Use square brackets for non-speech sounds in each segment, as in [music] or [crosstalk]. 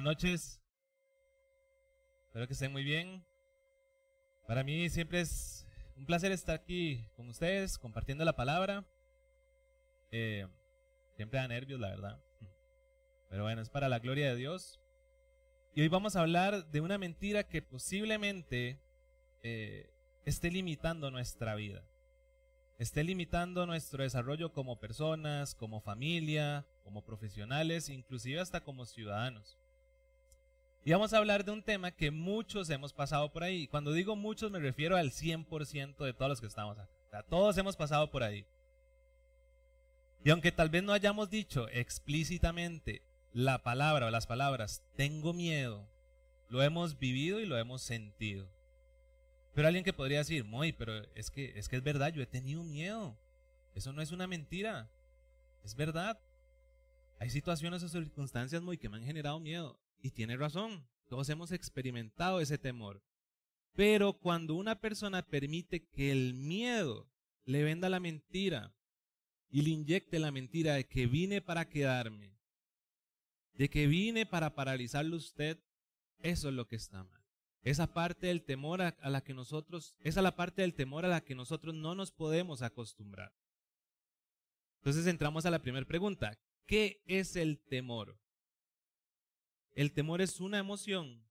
Buenas noches. Espero que estén muy bien. Para mí siempre es un placer estar aquí con ustedes, compartiendo la palabra. Eh, siempre da nervios, la verdad. Pero bueno, es para la gloria de Dios. Y hoy vamos a hablar de una mentira que posiblemente eh, esté limitando nuestra vida. Esté limitando nuestro desarrollo como personas, como familia, como profesionales, inclusive hasta como ciudadanos. Y vamos a hablar de un tema que muchos hemos pasado por ahí. Cuando digo muchos me refiero al 100% de todos los que estamos acá. O todos hemos pasado por ahí. Y aunque tal vez no hayamos dicho explícitamente la palabra o las palabras, tengo miedo, lo hemos vivido y lo hemos sentido. Pero alguien que podría decir, muy, pero es que, es que es verdad, yo he tenido miedo. Eso no es una mentira. Es verdad. Hay situaciones o circunstancias muy que me han generado miedo. Y tiene razón, todos hemos experimentado ese temor. Pero cuando una persona permite que el miedo le venda la mentira y le inyecte la mentira de que vine para quedarme, de que vine para paralizarlo usted, eso es lo que está mal. Esa parte del temor a, la que nosotros, esa es la parte del temor a la que nosotros no nos podemos acostumbrar. Entonces entramos a la primera pregunta. ¿Qué es el temor? El temor es una emoción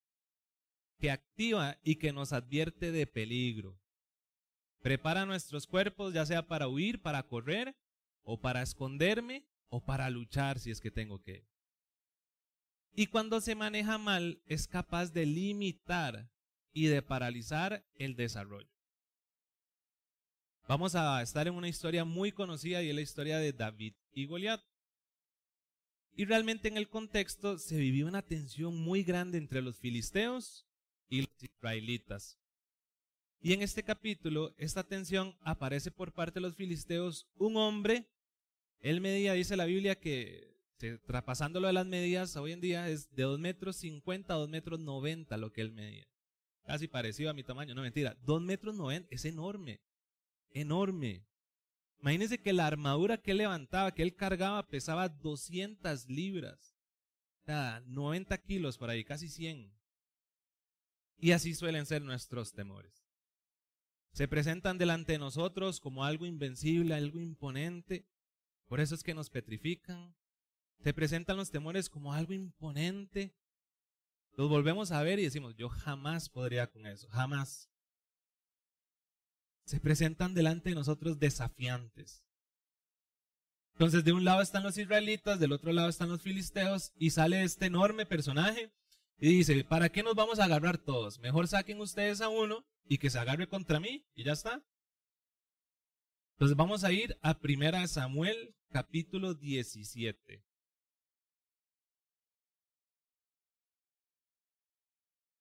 que activa y que nos advierte de peligro. Prepara nuestros cuerpos ya sea para huir, para correr, o para esconderme, o para luchar si es que tengo que. Y cuando se maneja mal, es capaz de limitar y de paralizar el desarrollo. Vamos a estar en una historia muy conocida y es la historia de David y Goliat. Y realmente en el contexto se vivió una tensión muy grande entre los filisteos y los israelitas. Y en este capítulo, esta tensión aparece por parte de los filisteos un hombre, él medía, dice la Biblia, que traspasándolo de las medidas, hoy en día es de 2 metros 50 a 2 metros 90 lo que él medía. Casi parecido a mi tamaño, no mentira, 2 metros 90 es enorme, enorme. Imagínense que la armadura que él levantaba, que él cargaba, pesaba 200 libras. O sea, 90 kilos por ahí, casi 100. Y así suelen ser nuestros temores. Se presentan delante de nosotros como algo invencible, algo imponente. Por eso es que nos petrifican. Se presentan los temores como algo imponente. Los volvemos a ver y decimos, yo jamás podría con eso, jamás se presentan delante de nosotros desafiantes. Entonces de un lado están los israelitas, del otro lado están los filisteos y sale este enorme personaje y dice, ¿para qué nos vamos a agarrar todos? Mejor saquen ustedes a uno y que se agarre contra mí y ya está. Entonces vamos a ir a 1 Samuel capítulo 17.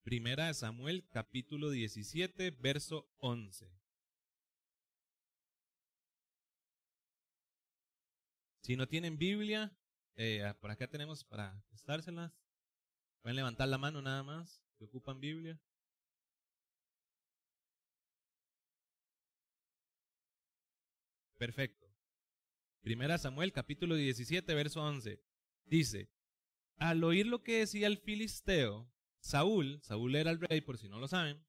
Primera Samuel capítulo 17, verso 11. Si no tienen Biblia, eh, por acá tenemos para prestárselas. Pueden levantar la mano nada más, que ocupan Biblia. Perfecto. Primera Samuel capítulo 17, verso 11. Dice, al oír lo que decía el filisteo, Saúl, Saúl era el rey por si no lo saben,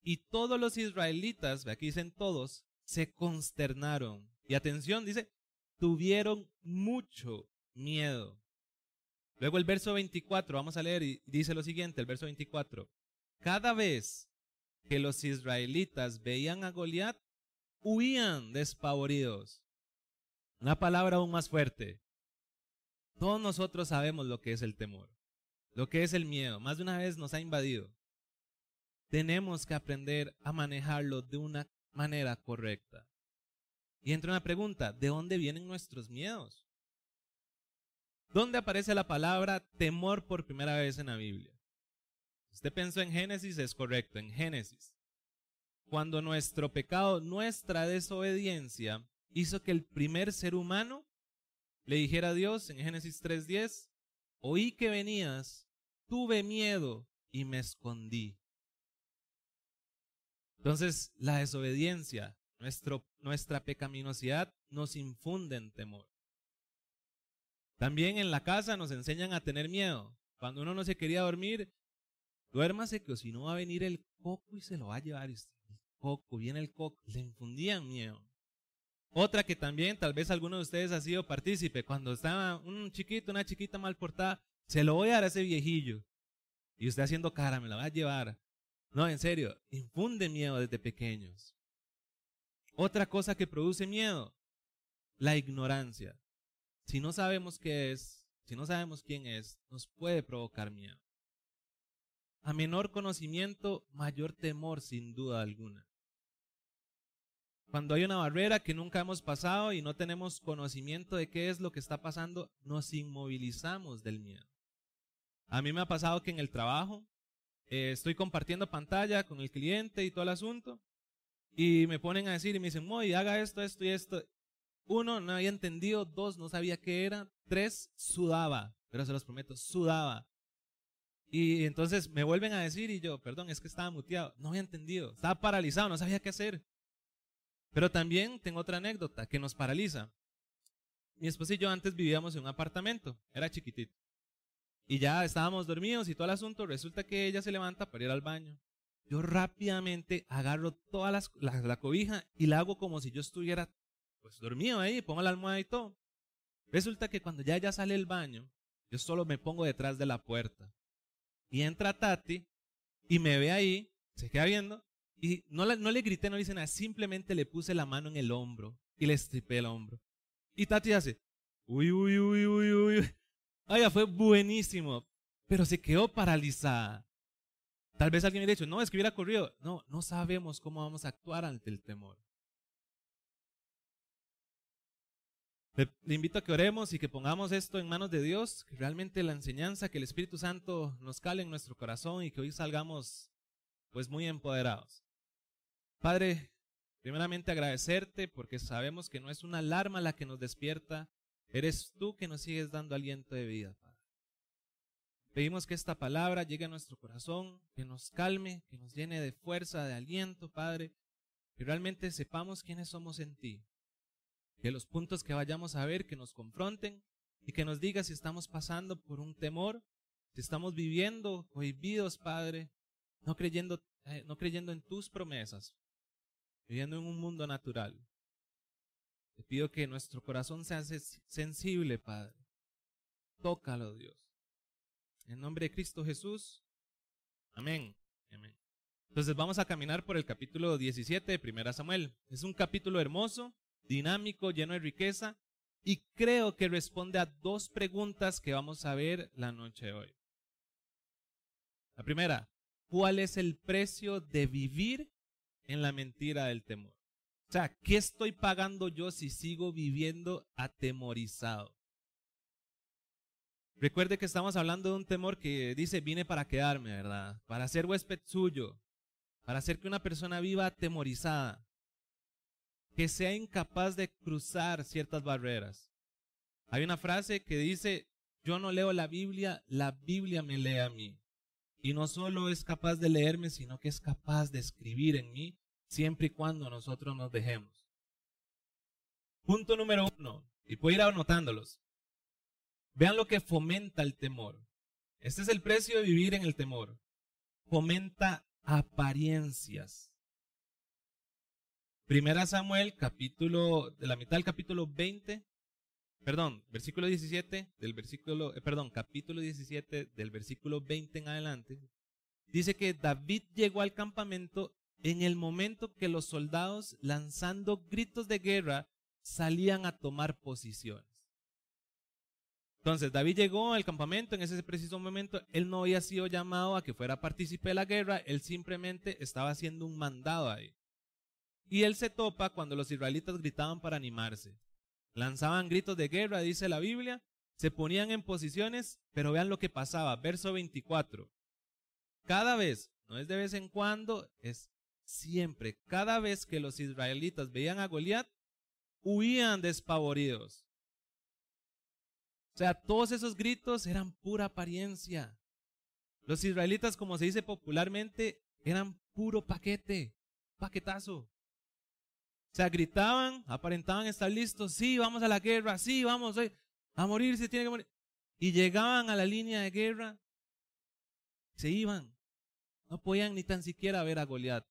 y todos los israelitas, aquí dicen todos, se consternaron. Y atención, dice, tuvieron mucho miedo. Luego el verso 24, vamos a leer y dice lo siguiente, el verso 24. Cada vez que los israelitas veían a Goliat, huían despavoridos. Una palabra aún más fuerte. Todos nosotros sabemos lo que es el temor, lo que es el miedo. Más de una vez nos ha invadido. Tenemos que aprender a manejarlo de una manera correcta. Y entra una pregunta, ¿de dónde vienen nuestros miedos? ¿Dónde aparece la palabra temor por primera vez en la Biblia? Usted pensó en Génesis, es correcto, en Génesis. Cuando nuestro pecado, nuestra desobediencia, hizo que el primer ser humano le dijera a Dios en Génesis 3.10, oí que venías, tuve miedo y me escondí. Entonces, la desobediencia, nuestra pecaminosidad nos infunde en temor. También en la casa nos enseñan a tener miedo. Cuando uno no se quería dormir, duérmase que si no va a venir el coco y se lo va a llevar. El coco, viene el coco. Le infundían miedo. Otra que también tal vez alguno de ustedes ha sido partícipe, cuando estaba un chiquito, una chiquita mal portada, se lo voy a dar a ese viejillo. Y usted haciendo cara, me la va a llevar. No, en serio, infunde miedo desde pequeños. Otra cosa que produce miedo, la ignorancia. Si no sabemos qué es, si no sabemos quién es, nos puede provocar miedo. A menor conocimiento, mayor temor, sin duda alguna. Cuando hay una barrera que nunca hemos pasado y no tenemos conocimiento de qué es lo que está pasando, nos inmovilizamos del miedo. A mí me ha pasado que en el trabajo eh, estoy compartiendo pantalla con el cliente y todo el asunto y me ponen a decir y me dicen, Moy, haga esto, esto y esto. Uno, no había entendido. Dos, no sabía qué era. Tres, sudaba. Pero se los prometo, sudaba. Y entonces me vuelven a decir y yo, perdón, es que estaba muteado. No había entendido. Estaba paralizado, no sabía qué hacer. Pero también tengo otra anécdota que nos paraliza. Mi esposa y yo antes vivíamos en un apartamento. Era chiquitito. Y ya estábamos dormidos y todo el asunto. Resulta que ella se levanta para ir al baño. Yo rápidamente agarro toda la, la cobija y la hago como si yo estuviera pues dormido ahí, pongo la almohada y todo. Resulta que cuando ya ella sale del baño, yo solo me pongo detrás de la puerta. Y entra Tati y me ve ahí, se queda viendo y no, no le grité, no le hice nada, simplemente le puse la mano en el hombro y le estripé el hombro. Y Tati hace, uy, uy, uy, uy, uy. [laughs] Ay, fue buenísimo, pero se quedó paralizada. Tal vez alguien hubiera dicho, no, es que hubiera corrido. No, no sabemos cómo vamos a actuar ante el temor. Le, invito a que oremos y que pongamos esto en manos de Dios, que realmente la enseñanza, que el Espíritu Santo nos cale en nuestro corazón y que hoy salgamos pues muy empoderados. Padre, primeramente agradecerte porque sabemos que no es una alarma la que nos despierta, eres tú que nos sigues dando aliento de vida, Padre. Pedimos que esta palabra llegue a nuestro corazón, que nos calme, que nos llene de fuerza, de aliento, Padre, que realmente sepamos quiénes somos en ti, que los puntos que vayamos a ver, que nos confronten y que nos diga si estamos pasando por un temor, si estamos viviendo cohibidos, Padre, no creyendo, eh, no creyendo en tus promesas, viviendo en un mundo natural. Te pido que nuestro corazón sea sensible, Padre. Tócalo, Dios. En nombre de Cristo Jesús. Amén. Amén. Entonces vamos a caminar por el capítulo 17 de 1 Samuel. Es un capítulo hermoso dinámico, lleno de riqueza, y creo que responde a dos preguntas que vamos a ver la noche de hoy. La primera, ¿cuál es el precio de vivir en la mentira del temor? O sea, ¿qué estoy pagando yo si sigo viviendo atemorizado? Recuerde que estamos hablando de un temor que dice, vine para quedarme, ¿verdad? Para ser huésped suyo, para hacer que una persona viva atemorizada que sea incapaz de cruzar ciertas barreras. Hay una frase que dice, yo no leo la Biblia, la Biblia me lee a mí. Y no solo es capaz de leerme, sino que es capaz de escribir en mí, siempre y cuando nosotros nos dejemos. Punto número uno, y puedo ir anotándolos. Vean lo que fomenta el temor. Este es el precio de vivir en el temor. Fomenta apariencias. Primera Samuel, capítulo, de la mitad del capítulo 20, perdón, versículo 17, del versículo, eh, perdón, capítulo 17, del versículo 20 en adelante, dice que David llegó al campamento en el momento que los soldados, lanzando gritos de guerra, salían a tomar posiciones. Entonces, David llegó al campamento en ese preciso momento. Él no había sido llamado a que fuera partícipe de la guerra, él simplemente estaba haciendo un mandado ahí. Y él se topa cuando los israelitas gritaban para animarse. Lanzaban gritos de guerra, dice la Biblia, se ponían en posiciones, pero vean lo que pasaba. Verso 24. Cada vez, no es de vez en cuando, es siempre, cada vez que los israelitas veían a Goliat, huían despavoridos. O sea, todos esos gritos eran pura apariencia. Los israelitas, como se dice popularmente, eran puro paquete, paquetazo. O sea, gritaban, aparentaban estar listos, sí, vamos a la guerra, sí, vamos a morir, se tiene que morir. Y llegaban a la línea de guerra Se iban. No podían ni tan siquiera ver a Goliat.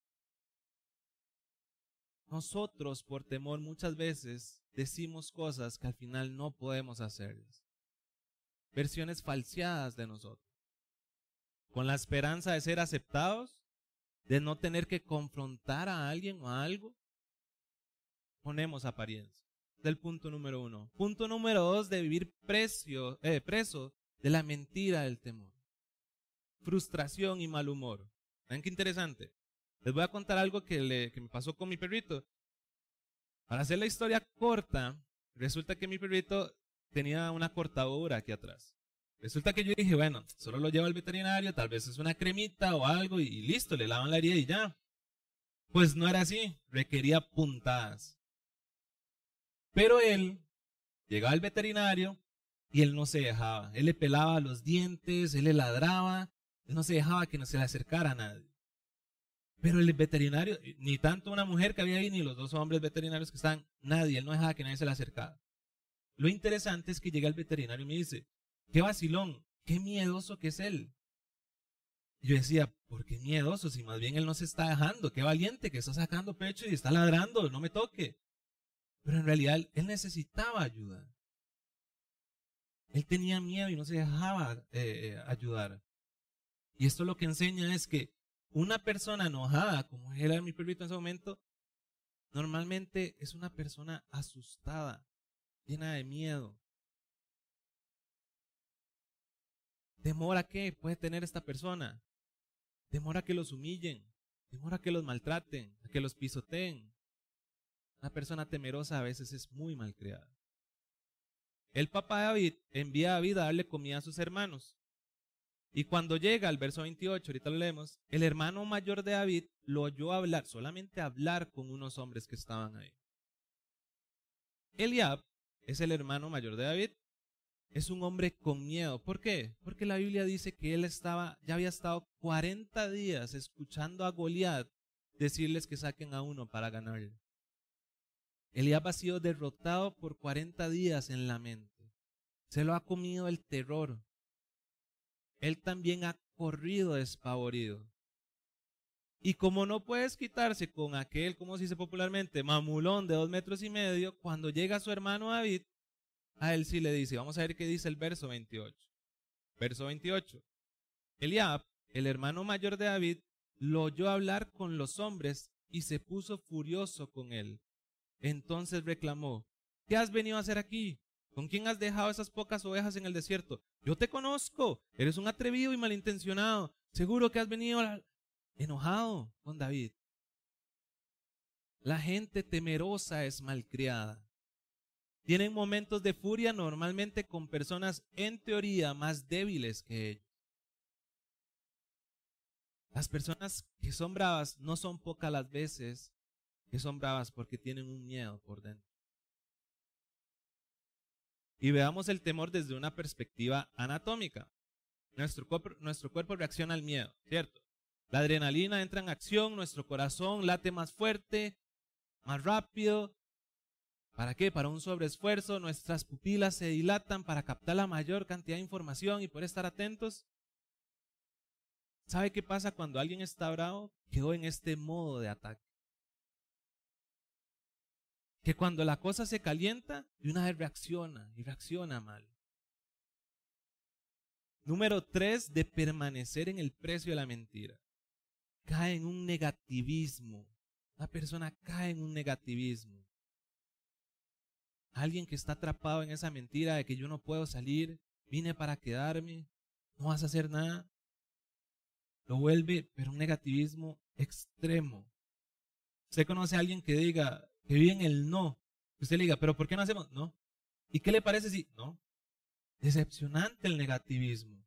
Nosotros, por temor, muchas veces decimos cosas que al final no podemos hacerlas. Versiones falseadas de nosotros. Con la esperanza de ser aceptados, de no tener que confrontar a alguien o a algo, ponemos apariencia. Del punto número uno. Punto número dos, de vivir precio, eh, preso de la mentira del temor. Frustración y mal humor. ¿Ven qué interesante? Les voy a contar algo que, le, que me pasó con mi perrito. Para hacer la historia corta, resulta que mi perrito tenía una cortadura aquí atrás. Resulta que yo dije, bueno, solo lo llevo al veterinario, tal vez es una cremita o algo y, y listo, le lavan la herida y ya. Pues no era así, requería puntadas. Pero él llegaba al veterinario y él no se dejaba. Él le pelaba los dientes, él le ladraba, él no se dejaba que no se le acercara a nadie. Pero el veterinario, ni tanto una mujer que había ahí, ni los dos hombres veterinarios que estaban, nadie, él no dejaba que nadie se le acercara. Lo interesante es que llega el veterinario y me dice, qué vacilón, qué miedoso que es él. Yo decía, ¿por qué miedoso? Si más bien él no se está dejando, qué valiente que está sacando pecho y está ladrando, no me toque. Pero en realidad él necesitaba ayuda. Él tenía miedo y no se dejaba eh, eh, ayudar. Y esto lo que enseña es que una persona enojada, como era mi perrito en ese momento, normalmente es una persona asustada, llena de miedo. ¿Temor a qué puede tener esta persona? Temor que los humillen, temor que los maltraten, a que los pisoteen. Una persona temerosa a veces es muy malcriada. El papá David envía a David a darle comida a sus hermanos. Y cuando llega al verso 28, ahorita lo leemos, el hermano mayor de David lo oyó hablar, solamente hablar con unos hombres que estaban ahí. Eliab es el hermano mayor de David. Es un hombre con miedo. ¿Por qué? Porque la Biblia dice que él estaba, ya había estado 40 días escuchando a Goliat decirles que saquen a uno para ganarle. Eliab ha sido derrotado por 40 días en la mente. Se lo ha comido el terror. Él también ha corrido despavorido. Y como no puedes quitarse con aquel, como se dice popularmente, mamulón de dos metros y medio, cuando llega su hermano David, a él sí le dice, vamos a ver qué dice el verso 28. Verso 28. Eliab, el hermano mayor de David, lo oyó hablar con los hombres y se puso furioso con él. Entonces reclamó, ¿qué has venido a hacer aquí? ¿Con quién has dejado esas pocas ovejas en el desierto? Yo te conozco, eres un atrevido y malintencionado. Seguro que has venido enojado con David. La gente temerosa es malcriada. Tienen momentos de furia normalmente con personas en teoría más débiles que ellos. Las personas que son bravas no son pocas las veces que son bravas porque tienen un miedo por dentro. Y veamos el temor desde una perspectiva anatómica. Nuestro cuerpo, nuestro cuerpo reacciona al miedo, ¿cierto? La adrenalina entra en acción, nuestro corazón late más fuerte, más rápido. ¿Para qué? Para un sobreesfuerzo, nuestras pupilas se dilatan para captar la mayor cantidad de información y poder estar atentos. ¿Sabe qué pasa cuando alguien está bravo? Quedó en este modo de ataque que cuando la cosa se calienta, de una vez reacciona y reacciona mal. Número tres, de permanecer en el precio de la mentira. Cae en un negativismo. La persona cae en un negativismo. Alguien que está atrapado en esa mentira de que yo no puedo salir, vine para quedarme, no vas a hacer nada. Lo vuelve, pero un negativismo extremo. ¿Usted conoce a alguien que diga, que vive en el no. Usted le diga, pero ¿por qué no hacemos? No. ¿Y qué le parece si? No. Decepcionante el negativismo.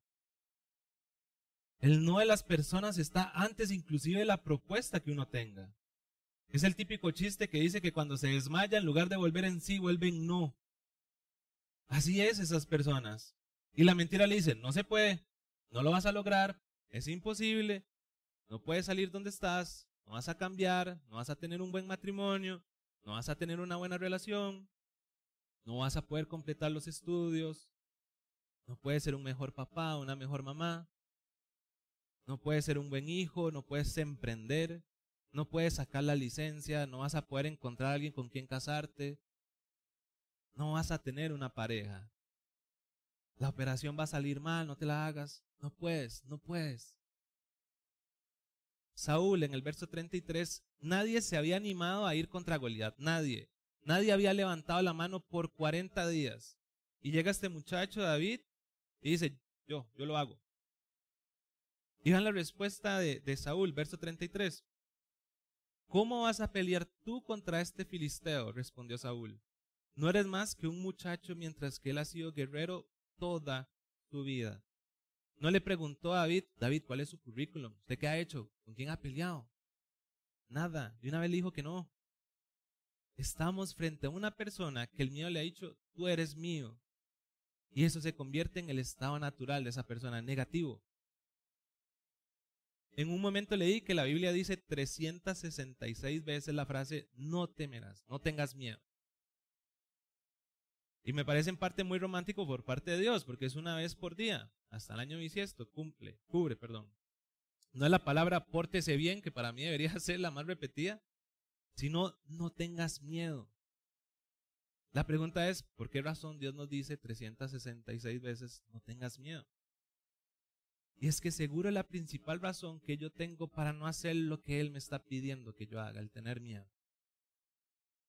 El no de las personas está antes inclusive de la propuesta que uno tenga. Es el típico chiste que dice que cuando se desmaya, en lugar de volver en sí, vuelven no. Así es esas personas. Y la mentira le dice, no se puede, no lo vas a lograr, es imposible, no puedes salir donde estás, no vas a cambiar, no vas a tener un buen matrimonio, no vas a tener una buena relación, no vas a poder completar los estudios, no puedes ser un mejor papá, una mejor mamá. No puedes ser un buen hijo, no puedes emprender, no puedes sacar la licencia, no vas a poder encontrar a alguien con quien casarte, no vas a tener una pareja. La operación va a salir mal, no te la hagas, no puedes, no puedes. Saúl en el verso 33, nadie se había animado a ir contra Goliat, nadie. Nadie había levantado la mano por 40 días. Y llega este muchacho David y dice, yo, yo lo hago. Y vean la respuesta de, de Saúl, verso 33. ¿Cómo vas a pelear tú contra este filisteo? respondió Saúl. No eres más que un muchacho mientras que él ha sido guerrero toda su vida. No le preguntó a David, David, ¿cuál es su currículum? ¿Usted qué ha hecho? ¿Con quién ha peleado? Nada. Y una vez le dijo que no. Estamos frente a una persona que el miedo le ha dicho, tú eres mío. Y eso se convierte en el estado natural de esa persona, negativo. En un momento leí que la Biblia dice 366 veces la frase, no temerás, no tengas miedo. Y me parece en parte muy romántico por parte de Dios, porque es una vez por día, hasta el año bisiesto, cumple, cubre, perdón. No es la palabra pórtese bien, que para mí debería [laughs] ser la más repetida, sino no tengas miedo. La pregunta es, ¿por qué razón Dios nos dice 366 veces no tengas miedo? Y es que seguro la principal razón que yo tengo para no hacer lo que Él me está pidiendo que yo haga, el tener miedo.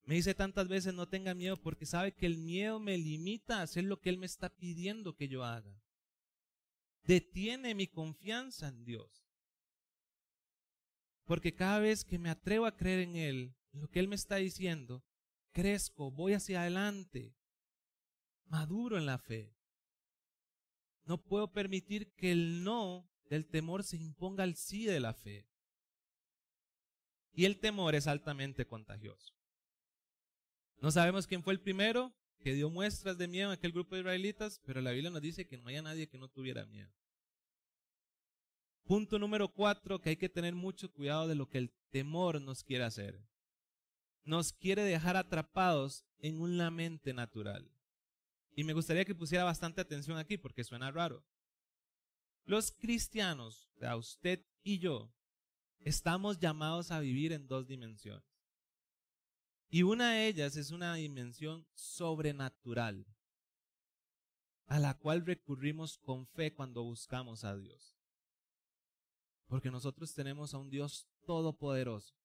Me dice tantas veces no tenga miedo porque sabe que el miedo me limita a hacer lo que Él me está pidiendo que yo haga. Detiene mi confianza en Dios. Porque cada vez que me atrevo a creer en Él, lo que Él me está diciendo, crezco, voy hacia adelante, maduro en la fe. No puedo permitir que el no del temor se imponga al sí de la fe. Y el temor es altamente contagioso. No sabemos quién fue el primero que dio muestras de miedo a aquel grupo de israelitas, pero la Biblia nos dice que no haya nadie que no tuviera miedo. Punto número cuatro, que hay que tener mucho cuidado de lo que el temor nos quiere hacer. Nos quiere dejar atrapados en una mente natural. Y me gustaría que pusiera bastante atención aquí porque suena raro. Los cristianos, o sea, usted y yo, estamos llamados a vivir en dos dimensiones. Y una de ellas es una dimensión sobrenatural, a la cual recurrimos con fe cuando buscamos a Dios. Porque nosotros tenemos a un Dios todopoderoso.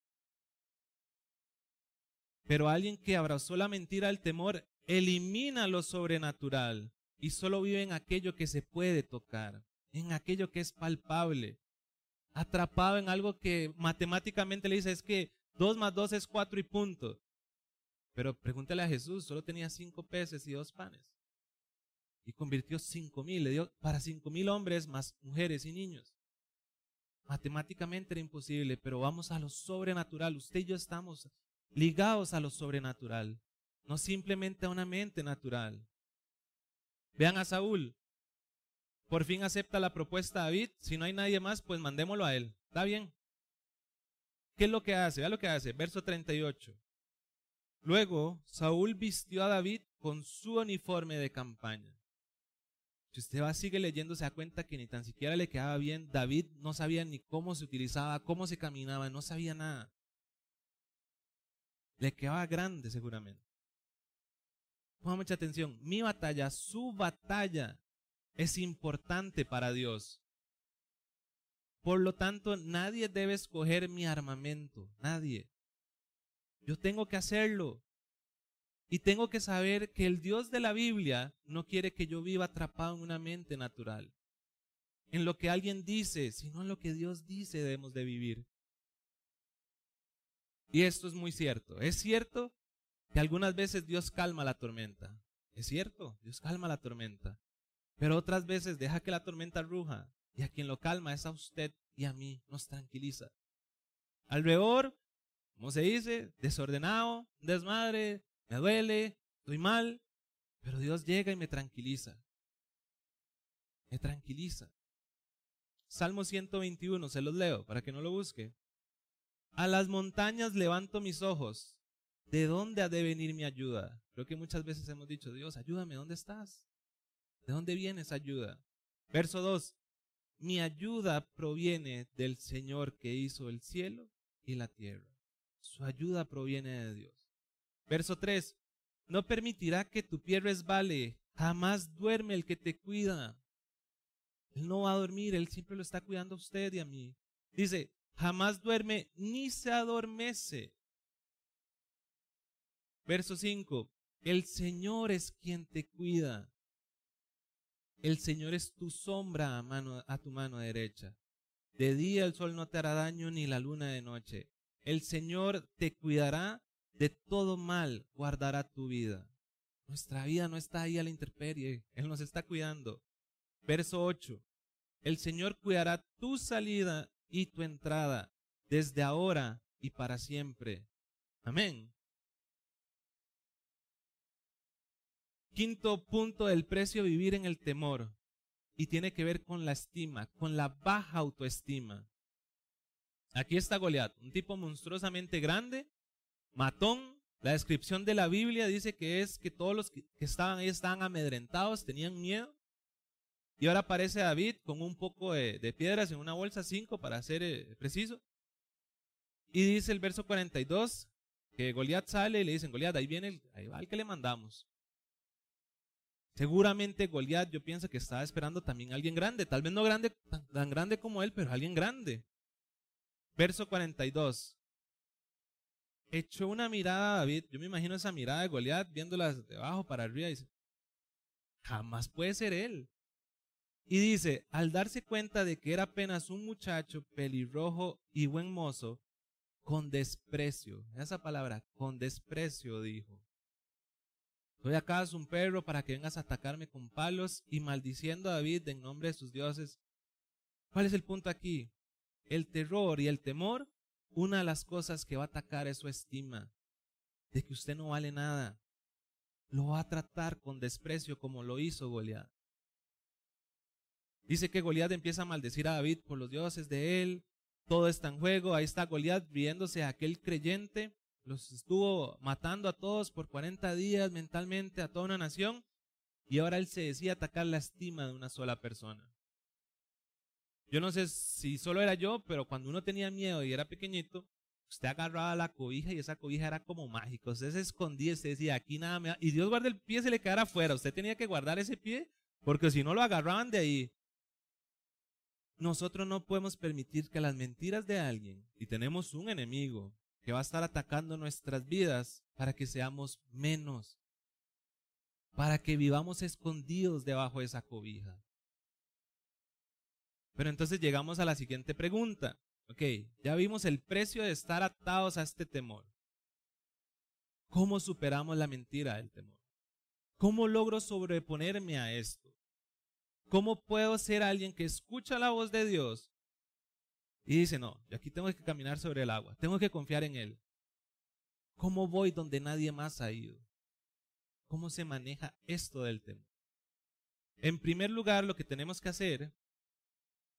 Pero alguien que abrazó la mentira del temor elimina lo sobrenatural y solo vive en aquello que se puede tocar, en aquello que es palpable, atrapado en algo que matemáticamente le dice es que 2 más 2 es 4 y punto. Pero pregúntale a Jesús, solo tenía cinco peces y dos panes. Y convirtió cinco mil, le dio para cinco mil hombres más mujeres y niños. Matemáticamente era imposible, pero vamos a lo sobrenatural. Usted y yo estamos ligados a lo sobrenatural no simplemente a una mente natural. Vean a Saúl. Por fin acepta la propuesta de David. Si no hay nadie más, pues mandémoslo a él. ¿Está bien? ¿Qué es lo que hace? Vea lo que hace. Verso 38. Luego, Saúl vistió a David con su uniforme de campaña. Si usted va, sigue leyendo, se da cuenta que ni tan siquiera le quedaba bien. David no sabía ni cómo se utilizaba, cómo se caminaba, no sabía nada. Le quedaba grande seguramente. Ponga mucha atención. Mi batalla, su batalla, es importante para Dios. Por lo tanto, nadie debe escoger mi armamento. Nadie. Yo tengo que hacerlo. Y tengo que saber que el Dios de la Biblia no quiere que yo viva atrapado en una mente natural. En lo que alguien dice, sino en lo que Dios dice debemos de vivir. Y esto es muy cierto. Es cierto que algunas veces Dios calma la tormenta. Es cierto, Dios calma la tormenta. Pero otras veces deja que la tormenta ruja y a quien lo calma es a usted y a mí, nos tranquiliza. Alrededor, como se dice, desordenado, desmadre, me duele, estoy mal, pero Dios llega y me tranquiliza. Me tranquiliza. Salmo 121, se los leo para que no lo busque. A las montañas levanto mis ojos ¿De dónde ha de venir mi ayuda? Creo que muchas veces hemos dicho, Dios, ayúdame, ¿dónde estás? ¿De dónde viene esa ayuda? Verso 2. mi ayuda proviene del Señor que hizo el cielo y la tierra. Su ayuda proviene de Dios. Verso 3. No permitirá que tu pie resbale. Jamás duerme el que te cuida. Él no va a dormir, Él siempre lo está cuidando a usted y a mí. Dice, jamás duerme ni se adormece. Verso 5. El Señor es quien te cuida. El Señor es tu sombra a, mano, a tu mano derecha. De día el sol no te hará daño ni la luna de noche. El Señor te cuidará de todo mal, guardará tu vida. Nuestra vida no está ahí a la intemperie, Él nos está cuidando. Verso 8. El Señor cuidará tu salida y tu entrada desde ahora y para siempre. Amén. Quinto punto del precio vivir en el temor. Y tiene que ver con la estima, con la baja autoestima. Aquí está Goliat, un tipo monstruosamente grande, matón. La descripción de la Biblia dice que es que todos los que estaban ahí estaban amedrentados, tenían miedo. Y ahora aparece David con un poco de, piedras en una bolsa, cinco para ser eh, preciso. Y dice el verso 42 que Goliat sale y le dicen, Goliat, ahí viene, el, ahí el que le mandamos. Seguramente Goliat yo pienso que estaba esperando también a alguien grande, tal vez no grande, tan, grande como él, pero alguien grande. Verso 42. Echó una mirada a David, yo me imagino esa mirada de Goliat viéndolas de abajo para arriba y dice, jamás puede ser él. Y dice, al darse cuenta de que era apenas un muchacho pelirrojo y buen mozo, con desprecio, esa palabra, con desprecio dijo, Soy acaso un perro para que vengas a atacarme con palos y maldiciendo a David en nombre de sus dioses. ¿Cuál es el punto aquí? El terror y el temor, una de las cosas que va a atacar es su estima, de que usted no vale nada. Lo va a tratar con desprecio como lo hizo Goliat. Dice que Goliat empieza a maldecir a David por los dioses de él. Todo está en juego. Ahí está Goliat riéndose a aquel creyente los estuvo matando a todos por 40 días mentalmente, a toda una nación, y ahora él se decía atacar la estima de una sola persona. Yo no sé si solo era yo, pero cuando uno tenía miedo y era pequeñito, usted agarraba la cobija y esa cobija era como mágico. Usted se escondía, usted decía, aquí nada me... Y Dios guarda el pie, se le quedara afuera. Usted tenía que guardar ese pie, porque si no lo agarraban de ahí. Nosotros no podemos permitir que las mentiras de alguien, y tenemos un enemigo, que va a estar atacando nuestras vidas para que seamos menos, para que vivamos escondidos debajo de esa cobija. Pero entonces llegamos a la siguiente pregunta. Ok, ya vimos el precio de estar atados a este temor. ¿Cómo superamos la mentira del temor? ¿Cómo logro sobreponerme a esto? ¿Cómo puedo ser alguien que escucha la voz de Dios y dice, no, yo aquí tengo que caminar sobre el agua, tengo que confiar en Él. ¿Cómo voy donde nadie más ha ido? ¿Cómo se maneja esto del temor? En primer lugar, lo que tenemos que hacer,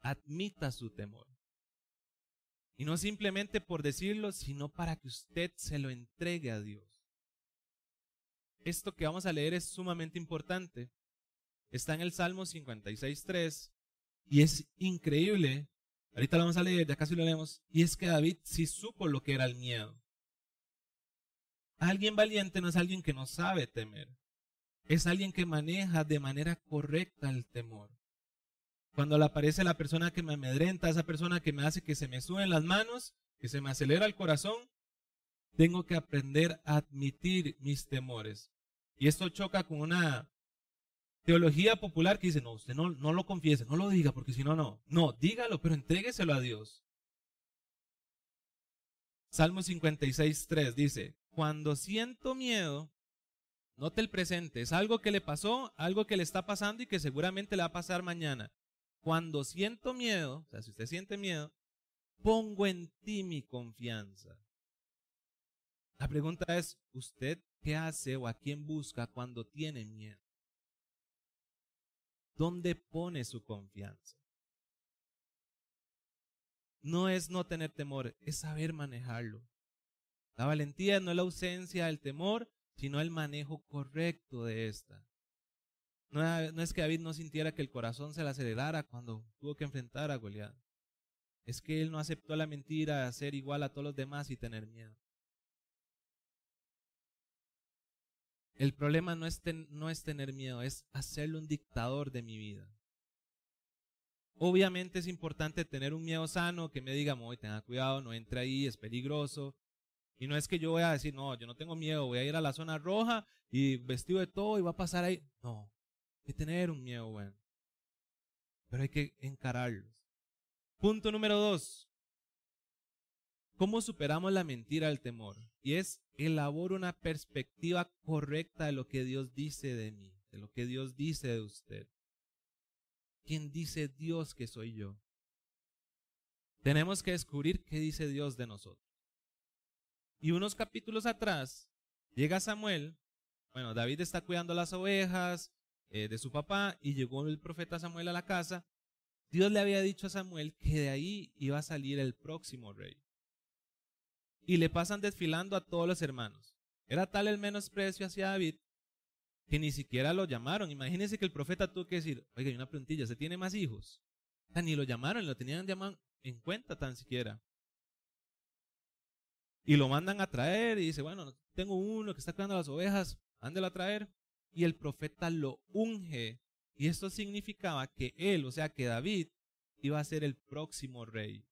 admita su temor. Y no simplemente por decirlo, sino para que usted se lo entregue a Dios. Esto que vamos a leer es sumamente importante. Está en el Salmo 56.3 y es increíble Ahorita lo vamos a leer, ya casi lo leemos. Y es que David sí supo lo que era el miedo. Alguien valiente no es alguien que no sabe temer. Es alguien que maneja de manera correcta el temor. Cuando le aparece la persona que me amedrenta, esa persona que me hace que se me suben las manos, que se me acelera el corazón, tengo que aprender a admitir mis temores. Y esto choca con una teología popular que dice, no, usted no, no lo confiese, no lo diga, porque si no, no. No, dígalo, pero entrégueselo a Dios. Salmo 56, 3 dice, cuando siento miedo, note el presente, es algo que le pasó, algo que le está pasando y que seguramente le va a pasar mañana. Cuando siento miedo, o sea, si usted siente miedo, pongo en ti mi confianza. La pregunta es, ¿usted qué hace o a quién busca cuando tiene miedo? ¿Dónde pone su confianza? No es no tener temor, es saber manejarlo. La valentía no es la ausencia del temor, sino el manejo correcto de esta. No, es que David no sintiera que el corazón se le acelerara cuando tuvo que enfrentar a Goliat. Es que él no aceptó la mentira de ser igual a todos los demás y tener miedo. El problema no es, no es tener miedo, es hacerle un dictador de mi vida. Obviamente es importante tener un miedo sano que me diga, muy, tenga cuidado, no entre ahí, es peligroso. Y no es que yo voy a decir, no, yo no tengo miedo, voy a ir a la zona roja y vestido de todo y va a pasar ahí. No, hay que tener un miedo bueno. Pero hay que encararlos. Punto número dos. ¿Cómo superamos la mentira del temor? Y es elaboro una perspectiva correcta de lo que Dios dice de mí, de lo que Dios dice de usted. ¿Quién dice Dios que soy yo? Tenemos que descubrir qué dice Dios de nosotros. Y unos capítulos atrás llega Samuel, bueno, David está cuidando las ovejas eh, de su papá y llegó el profeta Samuel a la casa. Dios le había dicho a Samuel que de ahí iba a salir el próximo rey. Y le pasan desfilando a todos los hermanos. Era tal el menosprecio hacia David que ni siquiera lo llamaron. Imagínense que el profeta tuvo que decir, oiga, hay una preguntilla, ¿se tiene más hijos? ni lo llamaron, lo tenían llamado en cuenta tan siquiera. Y lo mandan a traer y dice, bueno, tengo uno que está cuidando las ovejas, ándelo a traer. Y el profeta lo unge. Y esto significaba que él, o sea, que David, iba a ser el próximo rey.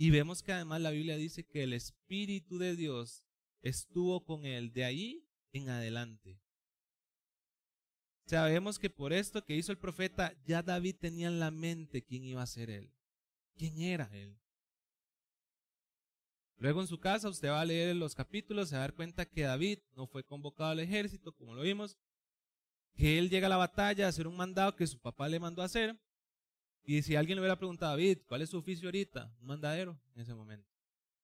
Y vemos que además la Biblia dice que el Espíritu de Dios estuvo con él de ahí en adelante. Sabemos que por esto que hizo el profeta, ya David tenía en la mente quién iba a ser él. ¿Quién era él? Luego en su casa usted va a leer los capítulos, se va a dar cuenta que David no fue convocado al ejército, como lo vimos, que él llega a la batalla a hacer un mandado que su papá le mandó a hacer. Y si alguien le hubiera preguntado a David, ¿cuál es su oficio ahorita? Un mandadero en ese momento.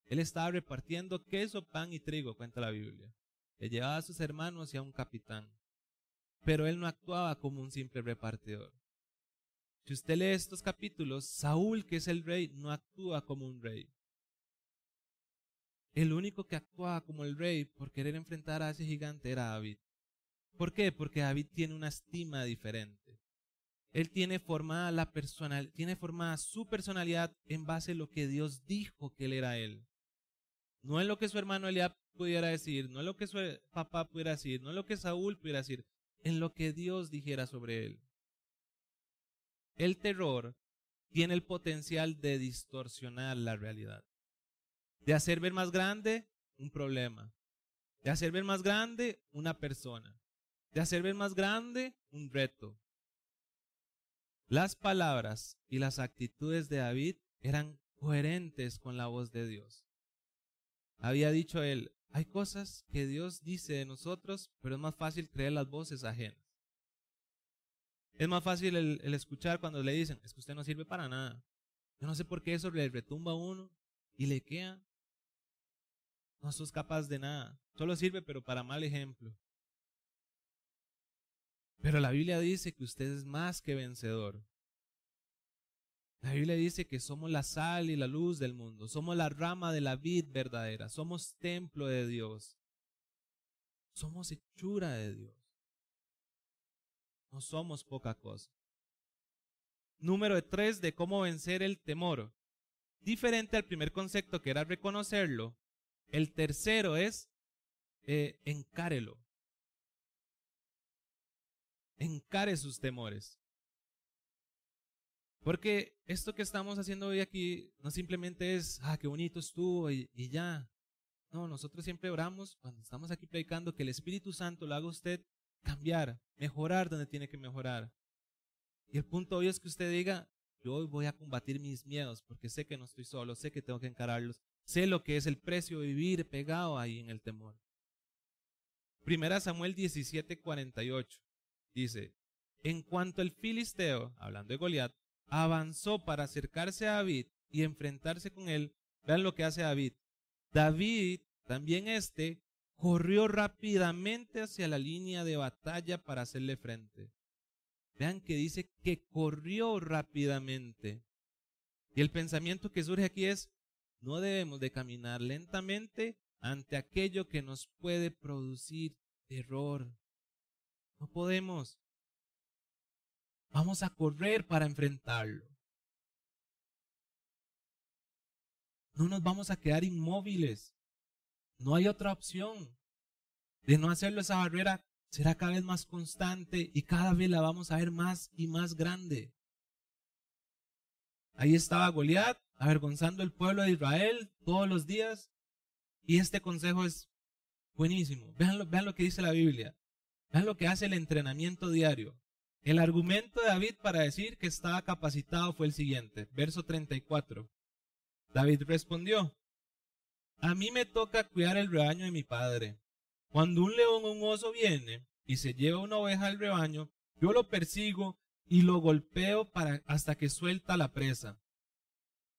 Él estaba repartiendo queso, pan y trigo, cuenta la Biblia. Le llevaba a sus hermanos y a un capitán pero él no actuaba como un simple repartidor. Si usted lee estos capítulos, Saúl, que es el rey, no actúa como un rey. El único que actuaba como el rey por querer enfrentar a ese gigante era David. ¿Por qué? Porque David tiene una estima diferente. Él tiene formada la personal, tiene formada su personalidad en base a lo que Dios dijo que él era él. No es lo que su hermano Eliab pudiera decir, no es lo que su papá pudiera decir, no es lo que Saúl pudiera decir, en lo que Dios dijera sobre él. El terror tiene el potencial de distorsionar la realidad, de hacer ver más grande un problema, de hacer ver más grande una persona, de hacer ver más grande un reto. Las palabras y las actitudes de David eran coherentes con la voz de Dios. Había dicho él, hay cosas que Dios dice de nosotros, pero es más fácil creer las voces ajenas. Es más fácil el, escuchar cuando le dicen, es que usted no sirve para nada. Yo no sé por qué eso le retumba a uno y le queda. No sos capaz de nada. Solo sirve, pero para mal ejemplo. Pero la Biblia dice que usted es más que vencedor. La Biblia dice que somos la sal y la luz del mundo, somos la rama de la vid verdadera, somos templo de Dios, somos hechura de Dios. No somos poca cosa. Número tres de cómo vencer el temor. Diferente al primer concepto que era reconocerlo, el tercero es eh, encárelo. Encare sus temores. Porque esto que estamos haciendo hoy aquí no simplemente es, ah, qué bonito estuvo y, ya. No, nosotros siempre oramos cuando estamos aquí predicando que el Espíritu Santo lo haga usted cambiar, mejorar donde tiene que mejorar. Y el punto hoy es que usted diga, yo hoy voy a combatir mis miedos porque sé que no estoy solo, sé que tengo que encararlos, sé lo que es el precio de vivir pegado ahí en el temor. Primera Samuel 17:48 dice, en cuanto el filisteo, hablando de Goliat, avanzó para acercarse a David y enfrentarse con él, vean lo que hace David. David, también este, corrió rápidamente hacia la línea de batalla para hacerle frente. Vean que dice que corrió rápidamente. Y el pensamiento que surge aquí es, no debemos de caminar lentamente ante aquello que nos puede producir terror. No podemos. Vamos a correr para enfrentarlo. No nos vamos a quedar inmóviles. No hay otra opción. De no hacerlo, esa barrera será cada vez más constante y cada vez la vamos a ver más y más grande. Ahí estaba Goliat avergonzando el pueblo de Israel todos los días. Y este consejo es buenísimo. Vean lo, vean lo que dice la Biblia. Vean lo que hace el entrenamiento diario. El argumento de David para decir que estaba capacitado fue el siguiente. Verso 34. David respondió, a mí me toca cuidar el rebaño de mi padre. Cuando un león o un oso viene y se lleva una oveja al rebaño, yo lo persigo y lo golpeo para, hasta que suelta la presa.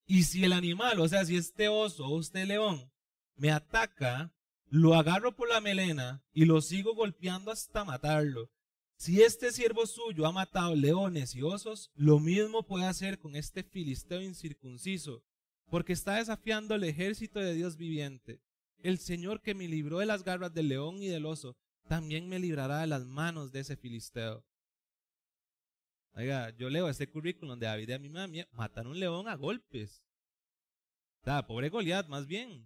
Y si el animal, o sea, si este oso o este león me ataca, lo agarro por la melena y lo sigo golpeando hasta matarlo. Si este siervo suyo ha matado leones y osos, lo mismo puede hacer con este filisteo incircunciso, porque está desafiando el ejército de Dios viviente. El Señor que me libró de las garras del león y del oso, también me librará de las manos de ese filisteo. Oiga, yo leo este currículum de David y a mi mami, matan un león a golpes. Sea, pobre Goliat, más bien.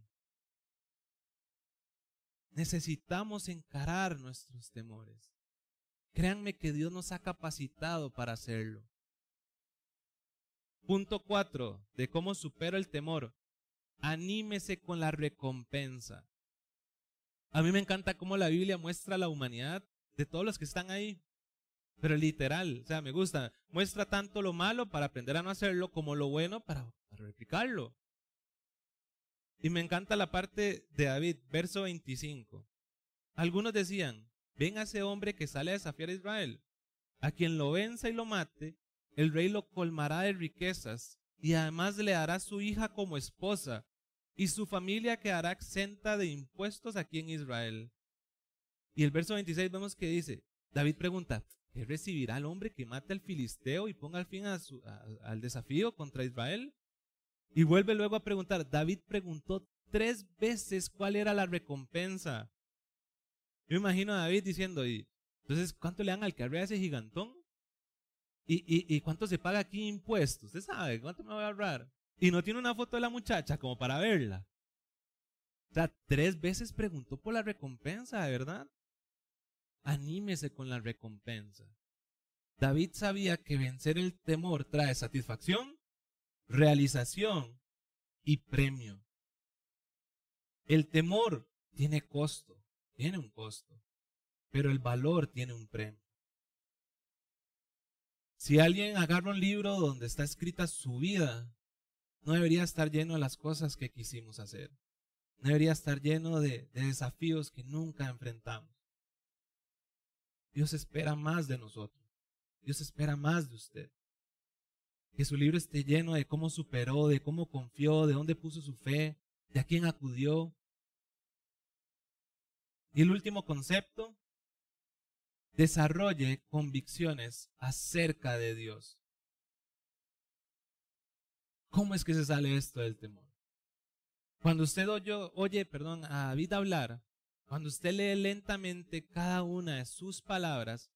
Necesitamos encarar nuestros temores. Créanme que Dios nos ha capacitado para hacerlo. Punto 4 de cómo supero el temor. Anímese con la recompensa. A mí me encanta cómo la Biblia muestra la humanidad de todos los que están ahí. Pero literal, o sea, me gusta. Muestra tanto lo malo para aprender a no hacerlo como lo bueno para, para replicarlo. Y me encanta la parte de David, verso 25. Algunos decían, ven a ese hombre que sale a desafiar a Israel. A quien lo venza y lo mate, el rey lo colmará de riquezas y además le dará su hija como esposa y su familia quedará exenta de impuestos aquí en Israel. Y el verso 26 vemos que dice, David pregunta, ¿qué recibirá el hombre que mate al filisteo y ponga fin al desafío contra Israel? Y vuelve luego a preguntar, David preguntó tres veces cuál era la recompensa. Yo imagino a David diciendo, y entonces, ¿cuánto le dan al que a ese gigantón? ¿Y, y, y cuánto se paga aquí impuestos? Usted sabe, ¿cuánto me voy a ahorrar? Y no tiene una foto de la muchacha como para verla. O sea, tres veces preguntó por la recompensa, ¿de verdad? Anímese con la recompensa. David sabía que vencer el temor trae satisfacción, realización y premio. El temor tiene costo, tiene un costo, pero el valor tiene un premio. Si alguien agarra un libro donde está escrita su vida, no debería estar lleno de las cosas que quisimos hacer. No debería estar lleno de, desafíos que nunca enfrentamos. Dios espera más de nosotros. Dios espera más de usted. Que su libro esté lleno de cómo superó, de cómo confió, de dónde puso su fe, de a quién acudió. Y el último concepto, desarrolle convicciones acerca de Dios. ¿Cómo es que se sale esto del temor? Cuando usted oye, oye perdón, a David hablar, cuando usted lee lentamente cada una de sus palabras,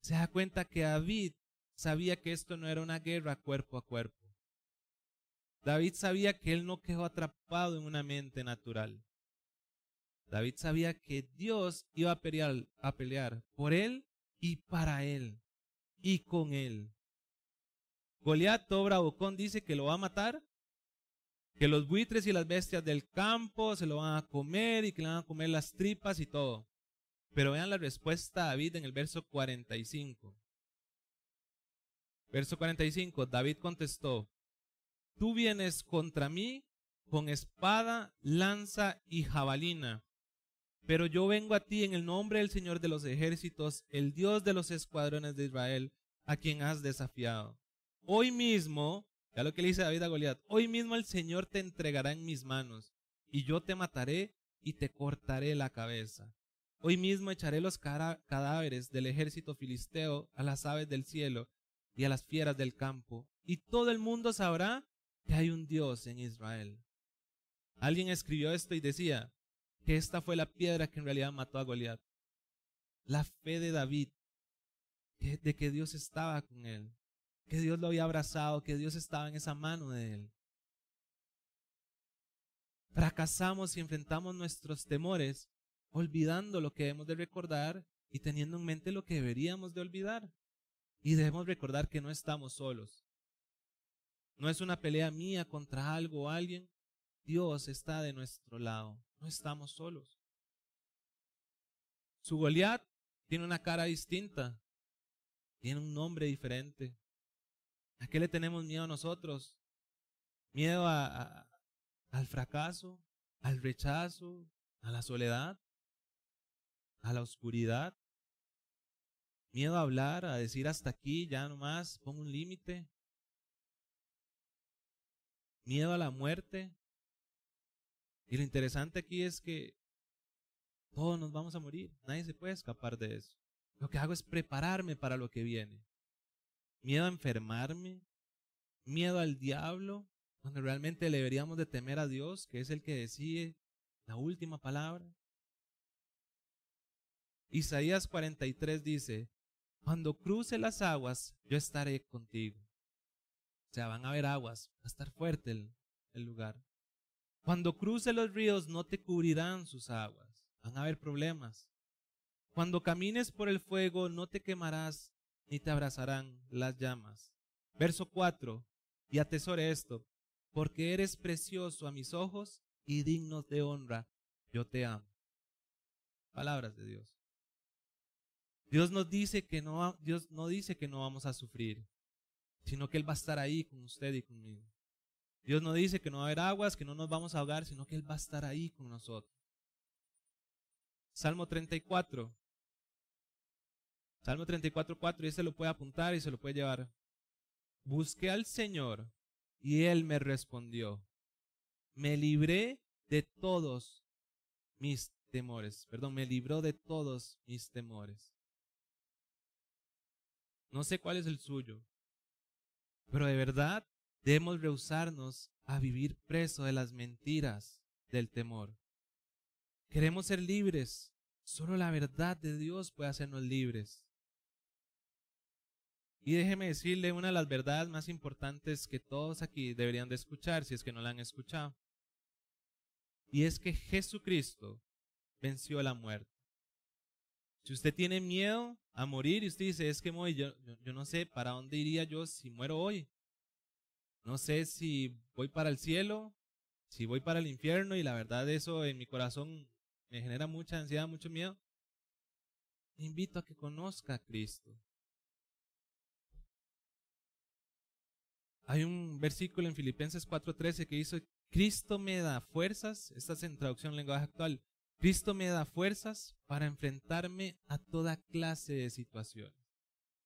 se da cuenta que David sabía que esto no era una guerra cuerpo a cuerpo. David sabía que él no quedó atrapado en una mente natural. David sabía que Dios iba a pelear, a pelear por él y para él y con él. Goliat, bravocón, dice que lo va a matar, que los buitres y las bestias del campo se lo van a comer y que le van a comer las tripas y todo. Pero vean la respuesta a David en el verso 45. Verso 45, David contestó, tú vienes contra mí con espada, lanza y jabalina, pero yo vengo a ti en el nombre del Señor de los ejércitos, el Dios de los escuadrones de Israel, a quien has desafiado. Hoy mismo, ya lo que le dice David a Goliat, hoy mismo el Señor te entregará en mis manos, y yo te mataré y te cortaré la cabeza. Hoy mismo echaré los cadáveres del ejército filisteo a las aves del cielo y a las fieras del campo, y todo el mundo sabrá que hay un Dios en Israel. Alguien escribió esto y decía que esta fue la piedra que en realidad mató a Goliat. La fe de David, de que Dios estaba con él. que Dios lo había abrazado, que Dios estaba en esa mano de él. Fracasamos y enfrentamos nuestros temores olvidando lo que debemos de recordar y teniendo en mente lo que deberíamos de olvidar. Y debemos recordar que no estamos solos. No es una pelea mía contra algo o alguien. Dios está de nuestro lado. No estamos solos. Su Goliat tiene una cara distinta. Tiene un nombre diferente. ¿A qué le tenemos miedo a nosotros? Miedo al fracaso, al rechazo, a la soledad, a la oscuridad. Miedo a hablar, a decir hasta aquí, ya nomás, pongo un límite. Miedo a la muerte. Y lo interesante aquí es que todos nos vamos a morir, nadie se puede escapar de eso. Lo que hago es prepararme para lo que viene. Miedo a enfermarme, miedo al diablo, cuando realmente le deberíamos de temer a Dios, que es el que decide la última palabra. Isaías 43 dice, cuando cruce las aguas, yo estaré contigo. O sea, van a haber aguas, va a estar fuerte el, lugar. Cuando cruce los ríos, no te cubrirán sus aguas, van a haber problemas. Cuando camines por el fuego, no te quemarás, ni te abrazarán las llamas. Verso 4, y atesore esto, porque eres precioso a mis ojos y digno de honra, yo te amo. Palabras de Dios. Dios nos dice que no, Dios no dice que no vamos a sufrir, sino que Él va a estar ahí con usted y conmigo. Dios no dice que no va a haber aguas, que no nos vamos a ahogar, sino que Él va a estar ahí con nosotros. Salmo 34. Salmo 34, 4, y se lo puede apuntar y se lo puede llevar. Busqué al Señor y Él me respondió. Me libré de todos mis temores. Perdón, me libró de todos mis temores. No sé cuál es el suyo, pero de verdad debemos rehusarnos a vivir preso de las mentiras del temor. Queremos ser libres. Solo la verdad de Dios puede hacernos libres. Y déjeme decirle una de las verdades más importantes que todos aquí deberían de escuchar si es que no la han escuchado. Y es que Jesucristo venció la muerte. Si usted tiene miedo a morir y usted dice, es que yo, yo, no sé para dónde iría yo si muero hoy. No sé si voy para el cielo, si voy para el infierno y la verdad eso en mi corazón me genera mucha ansiedad, mucho miedo. invito a que conozca a Cristo. Hay un versículo en Filipenses 4:13 que dice, Cristo me da fuerzas, esta es en traducción lenguaje actual, Cristo me da fuerzas para enfrentarme a toda clase de situaciones.